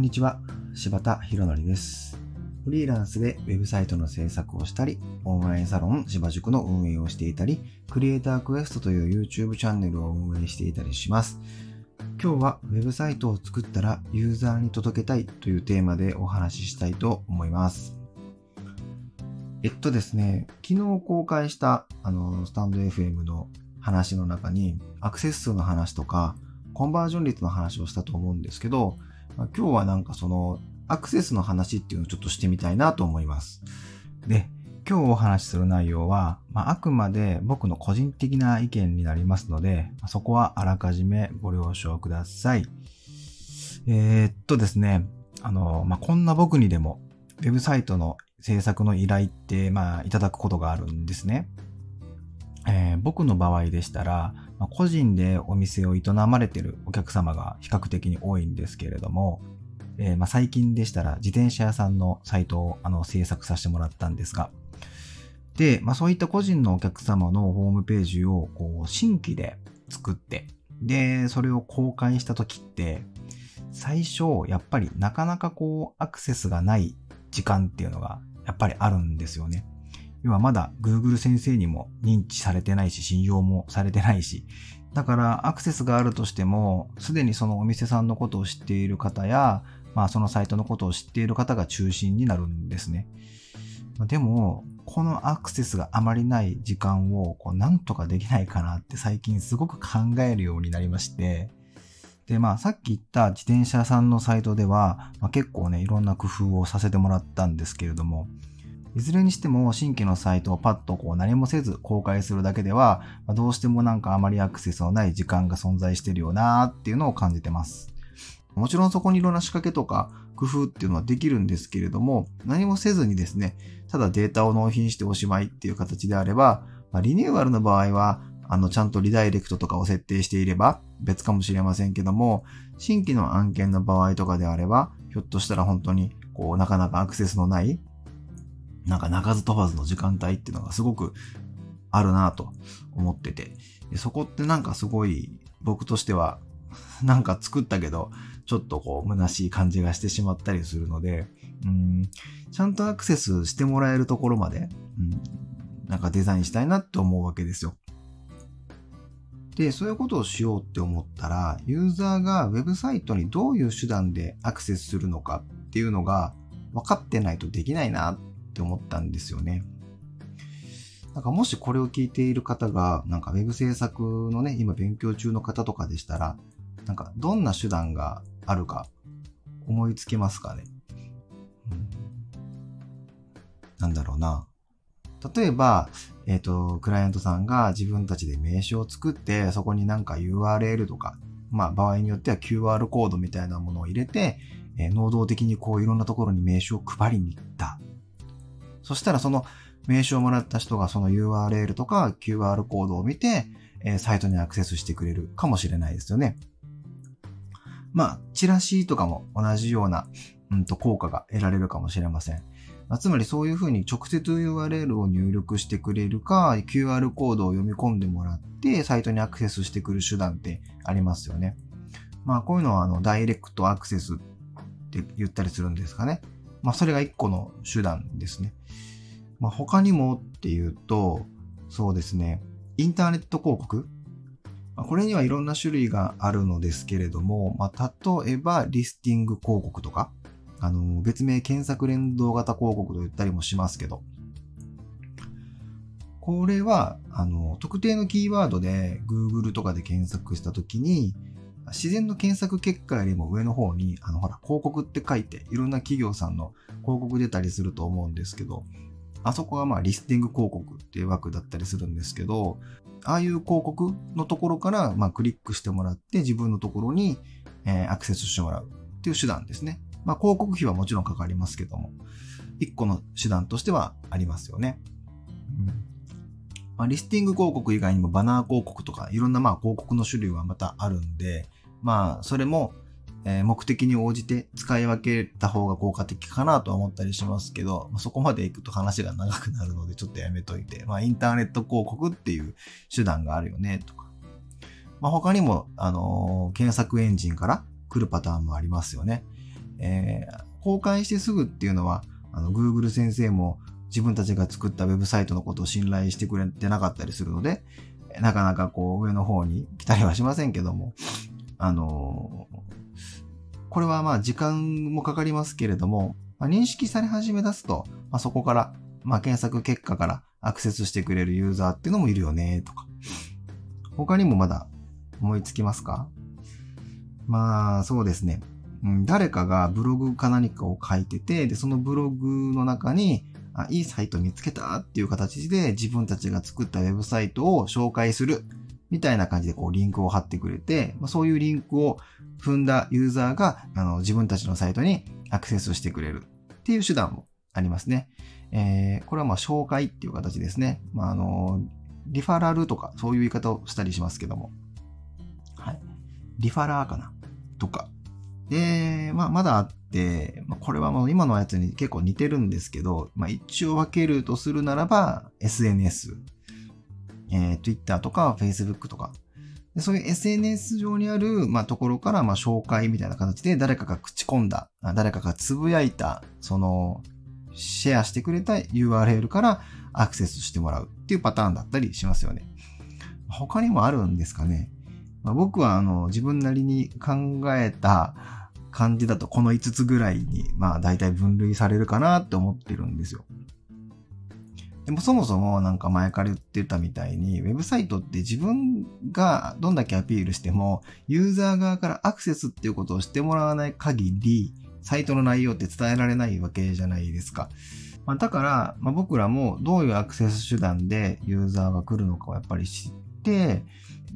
んにちは、柴田博則です。フリーランスでウェブサイトの制作をしたり、オンラインサロン芝塾の運営をしていたり、クリエイタークエストという YouTube チャンネルを運営していたりします。今日はウェブサイトを作ったらユーザーに届けたいというテーマでお話ししたいと思います。えっとですね、昨日公開したあのスタンド FM の話の中にアクセス数の話とかコンバージョン率の話をしたと思うんですけど、まあ今日はなんかそのアクセスの話っていうのをちょっとしてみたいなと思います。で、今日お話しする内容は、まあ、あくまで僕の個人的な意見になりますので、まそこはあらかじめご了承ください。えーっとですね、あの、まあ、こんな僕にでも、ウェブサイトの制作の依頼って、まあ、いただくことがあるんですね。えー僕の場合でしたら、まあ個人でお店を営まれてるお客様が比較的に多いんですけれども、えーまあ最近でしたら自転車屋さんのサイトをあの制作させてもらったんですが、で、まあ、そういった個人のお客様のホームページをこう新規で作って、で、それを公開した時って、最初、やっぱりなかなかこうアクセスがない時間っていうのがやっぱりあるんですよね。要はまだ Google 先生にも認知されてないし、信用もされてないし、だからアクセスがあるとしても、すでにそのお店さんのことを知っている方や、まあそのサイトのことを知っている方が中心になるんですね。でも、このアクセスがあまりない時間をこうなんとかできないかなって最近すごく考えるようになりまして、で、まあさっき言った自転車さんのサイトでは、まあ、結構ね、いろんな工夫をさせてもらったんですけれども、いずれにしても新規のサイトをパッとこう何もせず公開するだけでは、どうしてもなんかあまりアクセスのない時間が存在してるよなーっていうのを感じてます。もちろんそこにいろんな仕掛けとか工夫っていうのはできるんですけれども、何もせずにですね、ただデータを納品しておしまいっていう形であれば、ま、リニューアルの場合は、あの、ちゃんとリダイレクトとかを設定していれば別かもしれませんけども、新規の案件の場合とかであれば、ひょっとしたら本当に、こう、なかなかアクセスのない、なんか鳴かず飛ばずの時間帯っていうのがすごくあるなと思ってて、でそこってなんかすごい僕としては、なんか作ったけど、ちょっとこう、虚しい感じがしてしまったりするので、うん、ちゃんとアクセスしてもらえるところまで、うん、なんかデザインしたいなって思うわけですよ。で、そういうことをしようって思ったら、ユーザーがウェブサイトにどういう手段でアクセスするのかっていうのが分かってないとできないなっって思ったんですよね。なんかもしこれを聞いている方が、なんかウェブ制作のね、今勉強中の方とかでしたら、なんかどんな手段があるか思いつけますかね？うんなんだろうな。例えば、えっ、と、クライアントさんが自分たちで名刺を作って、そこになんか URL とか、まあ場合によっては QR コードみたいなものを入れて、えー能動的にこういろんなところに名刺を配りに行った。そしたらその名刺をもらった人がその URL とか QR コードを見て、えーサイトにアクセスしてくれるかもしれないですよね。まあ、チラシとかも同じような、うん、と効果が得られるかもしれません。まあつまりそういうふうに直接 URL を入力してくれるか、QR コードを読み込んでもらって、サイトにアクセスしてくる手段ってありますよね。まあこういうのはあのダイレクトアクセスって言ったりするんですかね。まあそれが一個の手段ですね。まあ他にもっていうと、そうですね、インターネット広告。まあこれにはいろんな種類があるのですけれども、まあ、例えばリスティング広告とか、あの、別名検索連動型広告と言ったりもしますけど、これは、あの、特定のキーワードで Google とかで検索したときに、自然の検索結果よりも上の方に、あの、ほら、広告って書いて、いろんな企業さんの広告出たりすると思うんですけど、あそこがまあリスティング広告っていう枠だったりするんですけど、ああいう広告のところからまあクリックしてもらって自分のところに、えアクセスしてもらうっていう手段ですね。まあ広告費はもちろんかかりますけども、一個の手段としてはありますよね。うんまあ、リスティング広告以外にもバナー広告とかいろんなまあ広告の種類はまたあるんで、まあそれもえー目的に応じて使い分けた方が効果的かなとは思ったりしますけど、まあそこまで行くと話が長くなるのでちょっとやめといて、まあインターネット広告っていう手段があるよねとか。まあ他にも、あのー検索エンジンから来るパターンもありますよね。えー、公開してすぐっていうのは、あの、Google 先生も自分たちが作ったウェブサイトのことを信頼してくれてなかったりするので、なかなかこう上の方に来たりはしませんけども、あの、これはまあ時間もかかりますけれども、まあ、認識され始め出すと、まあ、そこから、まあ、検索結果からアクセスしてくれるユーザーっていうのもいるよね、とか。他にもまだ思いつきますか？まあ、そうですね。誰かがブログか何かを書いてて、で、そのブログの中に、あ、いいサイト見つけたっていう形で自分たちが作ったウェブサイトを紹介するみたいな感じでこうリンクを貼ってくれて、そういうリンクを踏んだユーザーがあの自分たちのサイトにアクセスしてくれるっていう手段もありますね。えー、これはまあ紹介っていう形ですね。まあ、あの、リファラルとかそういう言い方をしたりしますけども。はい。リファラーかな？とか。で、まあ、まだあって、まあ、これはもう今のやつに結構似てるんですけど、まあ、一応分けるとするならば、SNS、えー、Twitter とか Facebook とか、そういう SNS 上にある、まあ、ところから、まあ、紹介みたいな形で誰かが口込んだ、誰かがつぶやいた、その、シェアしてくれた URL からアクセスしてもらうっていうパターンだったりしますよね。他にもあるんですかね。まあ、僕はあの自分なりに考えた感じだとこの5つぐらいにまあ大体分類されるかなって思ってるんですよ。でもそもそもなんか前から言ってたみたいに、ウェブサイトって自分がどんだけアピールしても、ユーザー側からアクセスっていうことをしてもらわない限り、サイトの内容って伝えられないわけじゃないですか。まあ、だから、まあ、僕らもどういうアクセス手段でユーザーが来るのかをやっぱり知って、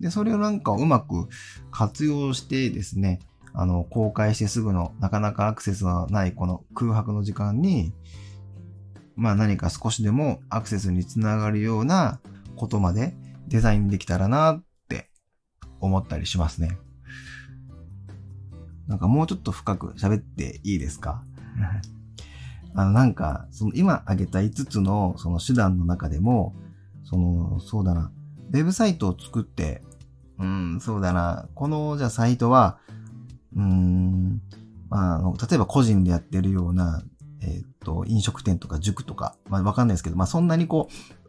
で、それをなんかうまく活用してですね、あの、公開してすぐのなかなかアクセスがないこの空白の時間に、まあ何か少しでもアクセスにつながるようなことまでデザインできたらなって思ったりしますね。なんかもうちょっと深く喋っていいですか？あのなんか、その今挙げた5つのその手段の中でも、その、そうだな、ウェブサイトを作って、うん、そうだな。この、じゃあサイトは、うん、まあ、例えば個人でやってるような、えっ、と、飲食店とか塾とか、まあわかんないですけど、まあそんなにこ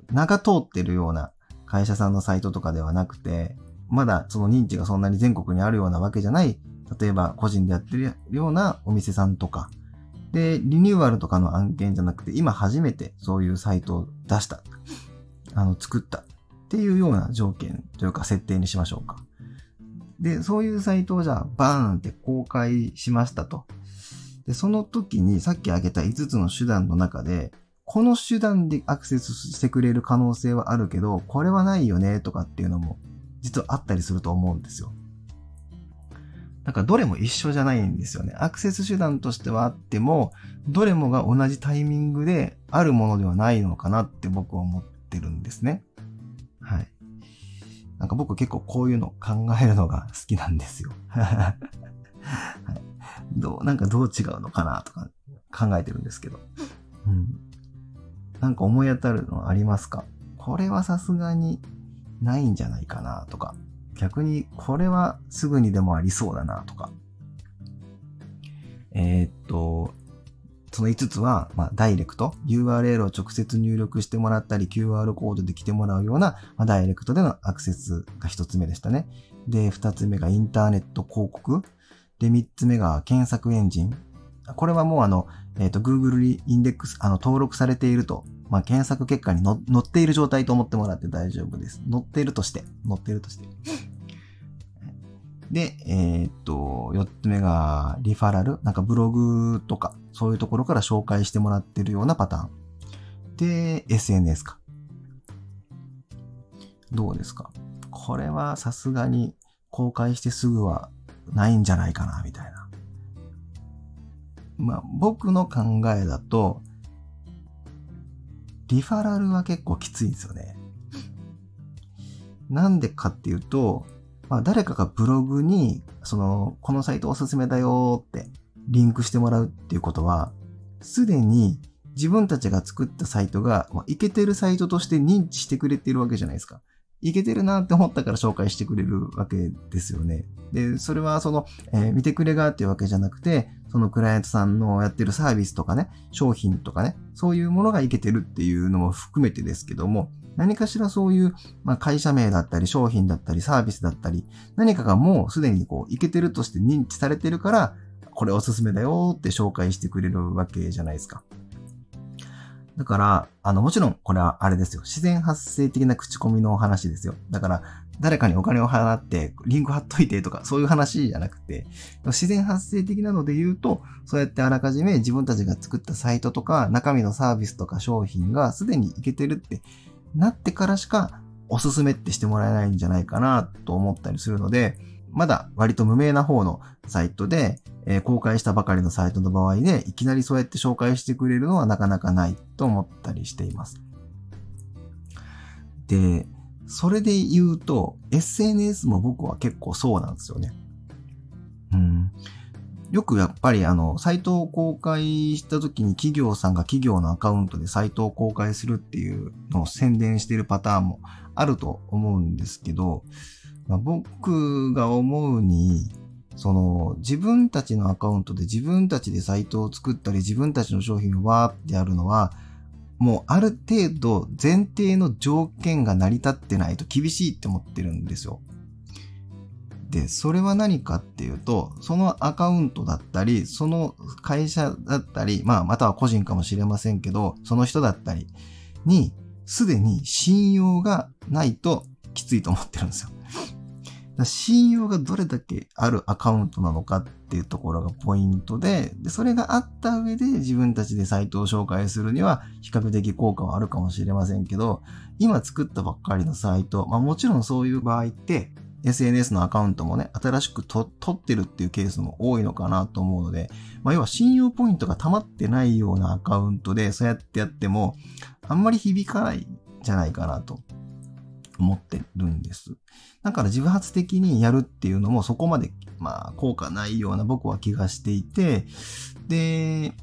う、名が通ってるような会社さんのサイトとかではなくて、まだその認知がそんなに全国にあるようなわけじゃない、例えば個人でやってるようなお店さんとか、で、リニューアルとかの案件じゃなくて、今初めてそういうサイトを出した。あの、作った。っていうような条件というか設定にしましょうか。で、そういうサイトをじゃあバーンって公開しましたと。で、その時にさっき挙げた5つの手段の中で、この手段でアクセスしてくれる可能性はあるけど、これはないよねとかっていうのも実はあったりすると思うんですよ。なんかどれも一緒じゃないんですよね。アクセス手段としてはあっても、どれもが同じタイミングであるものではないのかなって僕は思ってるんですね。はい。なんか僕結構こういうの考えるのが好きなんですよ。はい、どう、なんかどう違うのかなとか考えてるんですけど。うん。なんか思い当たるのありますか？これはさすがにないんじゃないかなとか。逆にこれはすぐにでもありそうだなとか。えー、っと、その5つは、まあ、ダイレクト、URL を直接入力してもらったり、QR コードで来てもらうような、まあ、ダイレクトでのアクセスが1つ目でしたね。で、2つ目がインターネット広告。で、3つ目が検索エンジン。これはもうあの、えっ、ー、と、Google にインデックス、あの、登録されていると、まあ、検索結果に載っている状態と思ってもらって大丈夫です。載っているとして、載っているとして。で、えー、っと、4つ目がリファラル。なんかブログとか、そういうところから紹介してもらってるようなパターン。で、SNS か。どうですか？これはさすがに公開してすぐはないんじゃないかな、みたいな。まあ、僕の考えだと、リファラルは結構きついんですよね。なんでかっていうと、まあ、誰かがブログに、その、このサイトおすすめだよってリンクしてもらうっていうことは、すでに自分たちが作ったサイトが、まあ、いけてるサイトとして認知してくれてるわけじゃないですか。いけてるなって思ったから紹介してくれるわけですよね。で、それはその、えー、見てくれがっていうわけじゃなくて、そのクライアントさんのやってるサービスとかね、商品とかね、そういうものがいけてるっていうのも含めてですけども、何かしらそういう、まあ、会社名だったり、商品だったり、サービスだったり、何かがもうすでにこう、いけてるとして認知されてるから、これおすすめだよって紹介してくれるわけじゃないですか。だから、あの、もちろん、これはあれですよ。自然発生的な口コミの話ですよ。だから、誰かにお金を払って、リンク貼っといてとか、そういう話じゃなくて、自然発生的なので言うと、そうやってあらかじめ自分たちが作ったサイトとか、中身のサービスとか商品がすでにいけてるってなってからしか、おすすめってしてもらえないんじゃないかなと思ったりするので、まだ割と無名な方のサイトで、えー、公開したばかりのサイトの場合で、いきなりそうやって紹介してくれるのはなかなかないと思ったりしています。で、それで言うと、SNS も僕は結構そうなんですよね。うん。よくやっぱりあの、サイトを公開した時に企業さんが企業のアカウントでサイトを公開するっていうのを宣伝してるパターンもあると思うんですけど、まあ、僕が思うに、その自分たちのアカウントで自分たちでサイトを作ったり自分たちの商品をわーってやるのは、もうある程度前提の条件が成り立ってないと厳しいって思ってるんですよ。で、それは何かっていうと、そのアカウントだったり、その会社だったり、まあ、または個人かもしれませんけど、その人だったりに、すでに信用がないときついと思ってるんですよ。信用がどれだけあるアカウントなのかっていうところがポイントでで、それがあった上で自分たちでサイトを紹介するには比較的効果はあるかもしれませんけど、今作ったばっかりのサイト、まあもちろんそういう場合って、SNS のアカウントもね、新しく取ってるっていうケースも多いのかなと思うので、まあ、要は信用ポイントが溜まってないようなアカウントで、そうやってやっても、あんまり響かないんじゃないかなと。思ってるんです。だから自発的にやるっていうのもそこまで、まあ、効果ないような僕は気がしていて、で、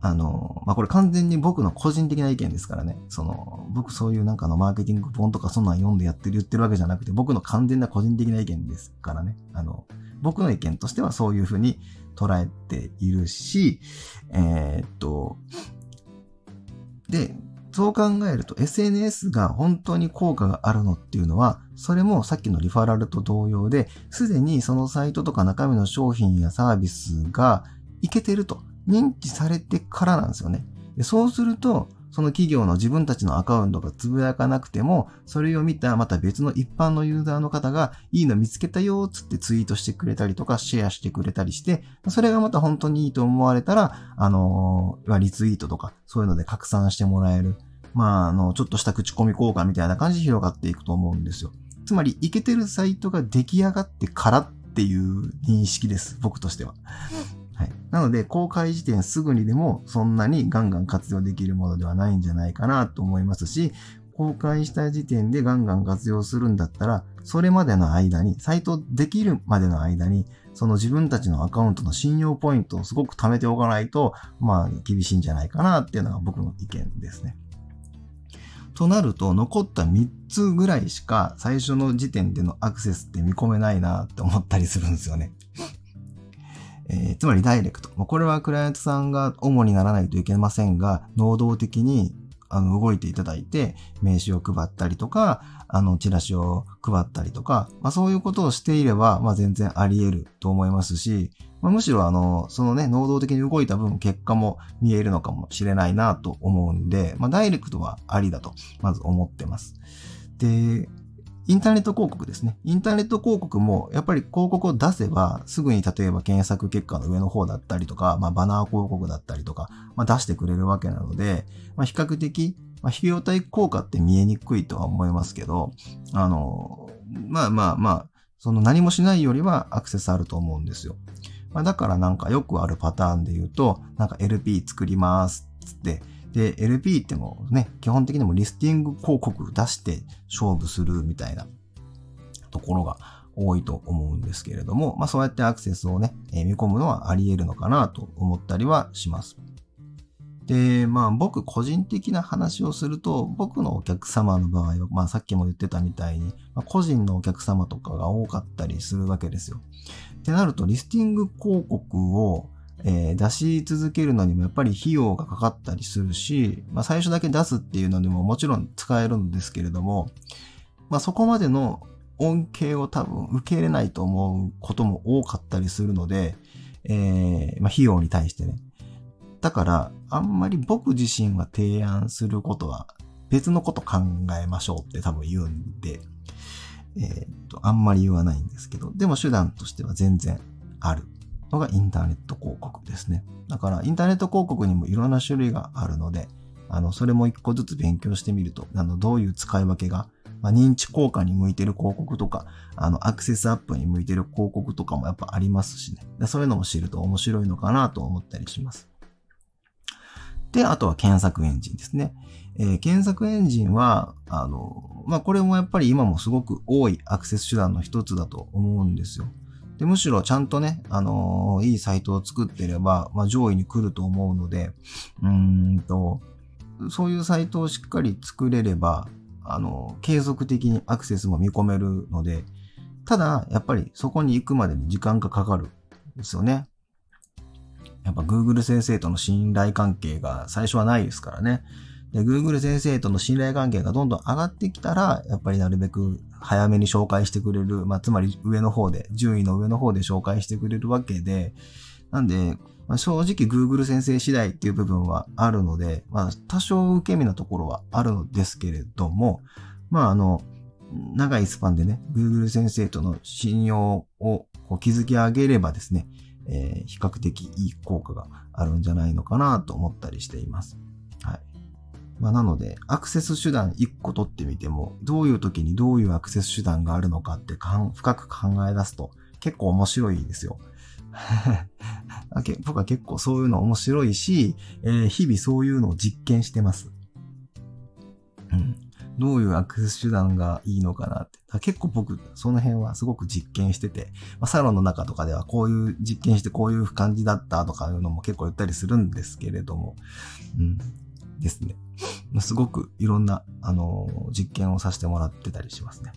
あの、まあ、これ完全に僕の個人的な意見ですからね。その、僕そういうなんかのマーケティング本とかそんなん読んでやってる言ってるわけじゃなくて、僕の完全な個人的な意見ですからね。あの、僕の意見としてはそういうふうに捉えているし、えー、っと、で、そう考えると SNS が本当に効果があるのっていうのは、それもさっきのリファラルと同様で、すでにそのサイトとか中身の商品やサービスがいけてると。認知されてからなんですよね。でそうすると、その企業の自分たちのアカウントがつぶやかなくても、それを見たまた別の一般のユーザーの方が、いいの見つけたよ、つってツイートしてくれたりとか、シェアしてくれたりして、それがまた本当にいいと思われたら、あのー、リツイートとか、そういうので拡散してもらえる。まあ、あの、ちょっとした口コミ効果みたいな感じで広がっていくと思うんですよ。つまり、いけてるサイトが出来上がってからっていう認識です。僕としては。はい。なので、公開時点すぐにでもそんなにガンガン活用できるものではないんじゃないかなと思いますし、公開した時点でガンガン活用するんだったら、それまでの間に、サイトできるまでの間に、その自分たちのアカウントの信用ポイントをすごく貯めておかないと、まあ、厳しいんじゃないかなっていうのが僕の意見ですね。となると、残った3つぐらいしか最初の時点でのアクセスって見込めないなって思ったりするんですよね。えー、つまりダイレクト。これはクライアントさんが主にならないといけませんが、能動的にあの動いていただいて、名刺を配ったりとか、あの、チラシを配ったりとか、まあそういうことをしていれば、まあ全然あり得ると思いますし、まあ、むしろあの、そのね、能動的に動いた分結果も見えるのかもしれないなと思うんで、まあダイレクトはありだと、まず思ってます。で、インターネット広告ですね。インターネット広告も、やっぱり広告を出せば、すぐに例えば検索結果の上の方だったりとか、まあ、バナー広告だったりとか、まあ、出してくれるわけなので、まあ、比較的、まあ、費用対効果って見えにくいとは思いますけど、あの、まあまあまあ、その何もしないよりはアクセスあると思うんですよ。まあ、だからなんかよくあるパターンで言うと、なんか LP 作りますっつって、で、LP ってもね、基本的にもリスティング広告出して勝負するみたいなところが多いと思うんですけれども、まあそうやってアクセスをね、見込むのはあり得るのかなと思ったりはします。で、まあ僕個人的な話をすると、僕のお客様の場合は、まあさっきも言ってたみたいに、まあ、個人のお客様とかが多かったりするわけですよ。ってなると、リスティング広告を、えー、出し続けるのにもやっぱり費用がかかったりするし、まあ最初だけ出すっていうのでももちろん使えるんですけれども、まあそこまでの恩恵を多分受け入れないと思うことも多かったりするので、えー、まあ費用に対してね。だから、あんまり僕自身は提案することは別のこと考えましょうって多分言うんで、えー、っと、あんまり言わないんですけど、でも手段としては全然あるのがインターネット広告ですね。だから、インターネット広告にもいろんな種類があるので、あの、それも一個ずつ勉強してみると、あの、どういう使い分けが、まあ、認知効果に向いてる広告とか、あの、アクセスアップに向いてる広告とかもやっぱありますしね。そういうのも知ると面白いのかなと思ったりします。で、あとは検索エンジンですね。えー、検索エンジンは、あの、まあ、これもやっぱり今もすごく多いアクセス手段の一つだと思うんですよ。で、むしろちゃんとね、あのー、いいサイトを作ってれば、まあ、上位に来ると思うので、うんと、そういうサイトをしっかり作れれば、あのー、継続的にアクセスも見込めるので、ただ、やっぱりそこに行くまでに時間がかかるんですよね。やっぱ Google 先生との信頼関係が最初はないですからね。で、Google 先生との信頼関係がどんどん上がってきたら、やっぱりなるべく早めに紹介してくれる、まあ、つまり上の方で、順位の上の方で紹介してくれるわけで、なんで、まあ、正直 Google 先生次第っていう部分はあるので、まあ、多少受け身なところはあるのですけれども、まあ、あの、長いスパンでね、Google 先生との信用を築き上げればですね、えー、比較的いい効果があるんじゃないのかなと思ったりしています。はい。まあ、なので、アクセス手段1個取ってみても、どういう時にどういうアクセス手段があるのかってかん深く考え出すと結構面白いですよ。僕は結構そういうの面白いし、えー、日々そういうのを実験してます。うん。どういうアクセス手段がいいのかなって。結構僕、その辺はすごく実験してて、まあ、サロンの中とかではこういう実験してこういう感じだったとかいうのも結構言ったりするんですけれども、うん、ですね。すごくいろんな、あのー、実験をさせてもらってたりしますね。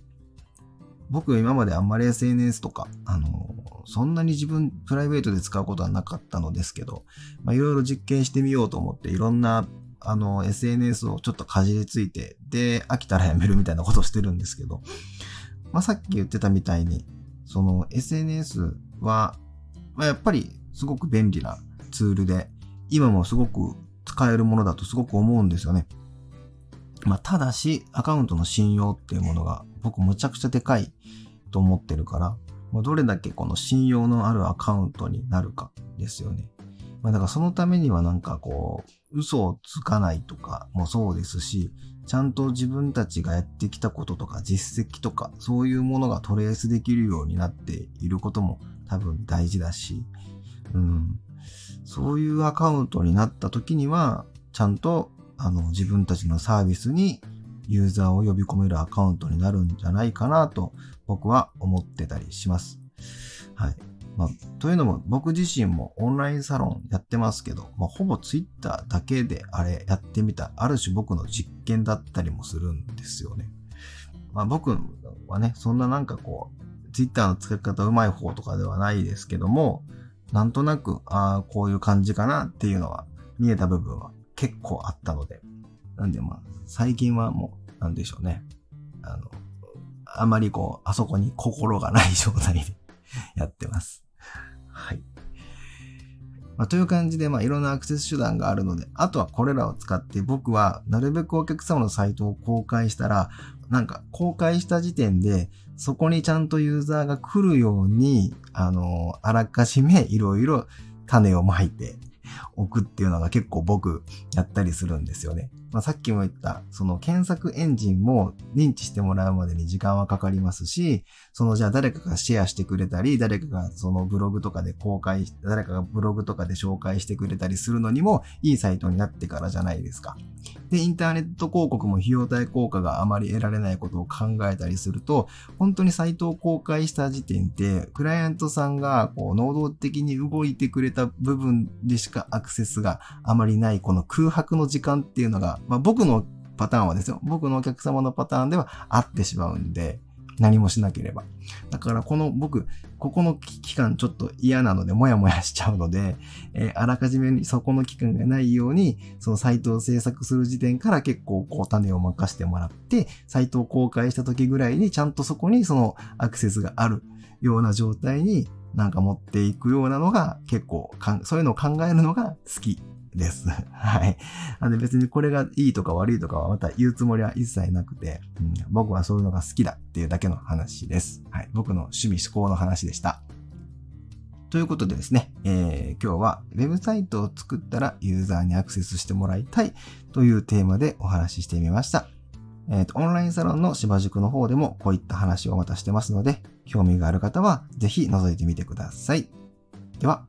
僕今まであんまり SNS とか、あのー、そんなに自分プライベートで使うことはなかったのですけど、まあ、いろいろ実験してみようと思っていろんなあの、SNS をちょっとかじりついて、で、飽きたらやめるみたいなことをしてるんですけど、まあ、さっき言ってたみたいに、その SNS は、まあ、やっぱりすごく便利なツールで、今もすごく使えるものだとすごく思うんですよね。まあ、ただし、アカウントの信用っていうものが僕むちゃくちゃでかいと思ってるから、まあ、どれだけこの信用のあるアカウントになるかですよね。まあだからそのためにはなんかこう、嘘をつかないとかもそうですし、ちゃんと自分たちがやってきたこととか実績とかそういうものがトレースできるようになっていることも多分大事だし、うん。そういうアカウントになった時には、ちゃんとあの自分たちのサービスにユーザーを呼び込めるアカウントになるんじゃないかなと僕は思ってたりします。はい。まあ、というのも僕自身もオンラインサロンやってますけど、まあ、ほぼツイッターだけであれやってみた、ある種僕の実験だったりもするんですよね。まあ、僕はね、そんななんかこう、ツイッターの使い方うまい方とかではないですけども、なんとなく、ああ、こういう感じかなっていうのは見えた部分は結構あったので。なんでまあ、最近はもう、なんでしょうね。あの、あまりこう、あそこに心がない状態で やってます。はい。まあ、という感じで、まあ、いろんなアクセス手段があるので、あとはこれらを使って僕はなるべくお客様のサイトを公開したら、なんか公開した時点で、そこにちゃんとユーザーが来るように、あの、あらかじめいろいろ種をまいておくっていうのが結構僕やったりするんですよね。まあ、さっきも言った、その検索エンジンも認知してもらうまでに時間はかかりますし、そのじゃあ誰かがシェアしてくれたり、誰かがそのブログとかで公開、誰かがブログとかで紹介してくれたりするのにもいいサイトになってからじゃないですか。で、インターネット広告も費用対効果があまり得られないことを考えたりすると、本当にサイトを公開した時点で、クライアントさんがこう能動的に動いてくれた部分でしかかアクセスがあまりないこの空白の時間っていうのが、まあ、僕のパターンはですよ。僕のお客様のパターンではあってしまうんで、何もしなければ。だからこの僕、ここの期間ちょっと嫌なので、もやもやしちゃうので、えー、あらかじめにそこの期間がないように、そのサイトを制作する時点から結構こう種を任してもらって、サイトを公開した時ぐらいにちゃんとそこにそのアクセスがあるような状態になんか持っていくようなのが結構そういうのを考えるのが好きです。はい。あの別にこれがいいとか悪いとかはまた言うつもりは一切なくて、うん、僕はそういうのが好きだっていうだけの話です。はい。僕の趣味思考の話でした。ということでですね、えー、今日はウェブサイトを作ったらユーザーにアクセスしてもらいたいというテーマでお話ししてみました。えっ、ー、と、オンラインサロンの芝塾の方でもこういった話をまたしてますので、興味がある方はぜひ覗いてみてください。では、